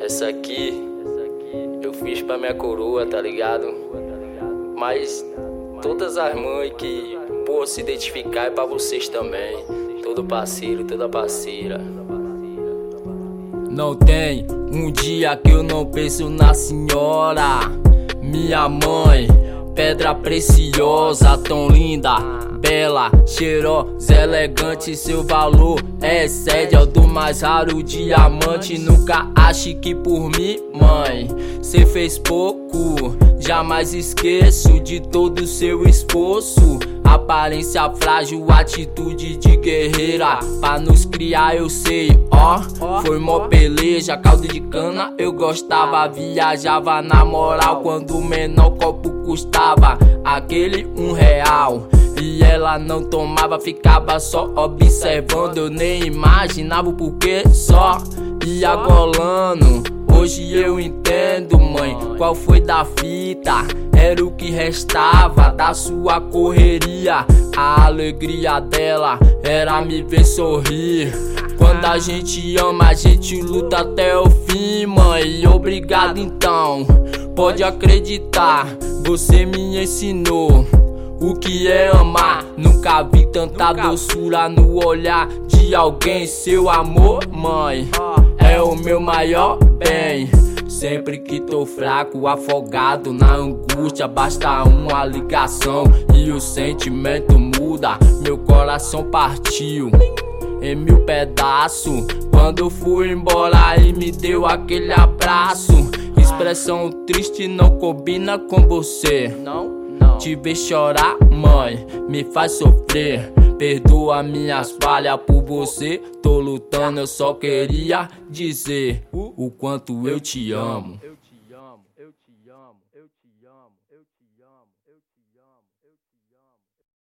Essa aqui eu fiz pra minha coroa, tá ligado? Mas todas as mães que por se identificar é pra vocês também. Todo parceiro, toda parceira. Não tem um dia que eu não penso na senhora, minha mãe, pedra preciosa, tão linda bela, cheirosa, elegante. Seu valor excede ao do mais raro diamante. Nunca ache que por mim, mãe, cê fez pouco. Jamais esqueço de todo seu esforço. Aparência frágil, atitude de guerreira. Pra nos criar, eu sei, ó. Foi mó peleja, caldo de cana. Eu gostava, viajava na moral. Quando o menor copo custava aquele um real. E ela não tomava, ficava só observando. Eu nem imaginava o porquê só ia golando. Hoje eu entendo, mãe, qual foi da fita. Era o que restava da sua correria. A alegria dela era me ver sorrir. Quando a gente ama, a gente luta até o fim, mãe. Obrigado então, pode acreditar, você me ensinou. O que é amar? Nunca vi tanta doçura no olhar de alguém. Seu amor, mãe, é o meu maior bem. Sempre que tô fraco, afogado na angústia, basta uma ligação e o sentimento muda. Meu coração partiu em mil pedaços. Quando fui embora e me deu aquele abraço. Expressão triste não combina com você. Não. Te ver chorar, mãe, me faz sofrer. Perdoa minhas falhas por você. Tô lutando, eu só queria dizer o quanto eu te amo. Eu te amo, eu te amo, eu te amo, eu te amo.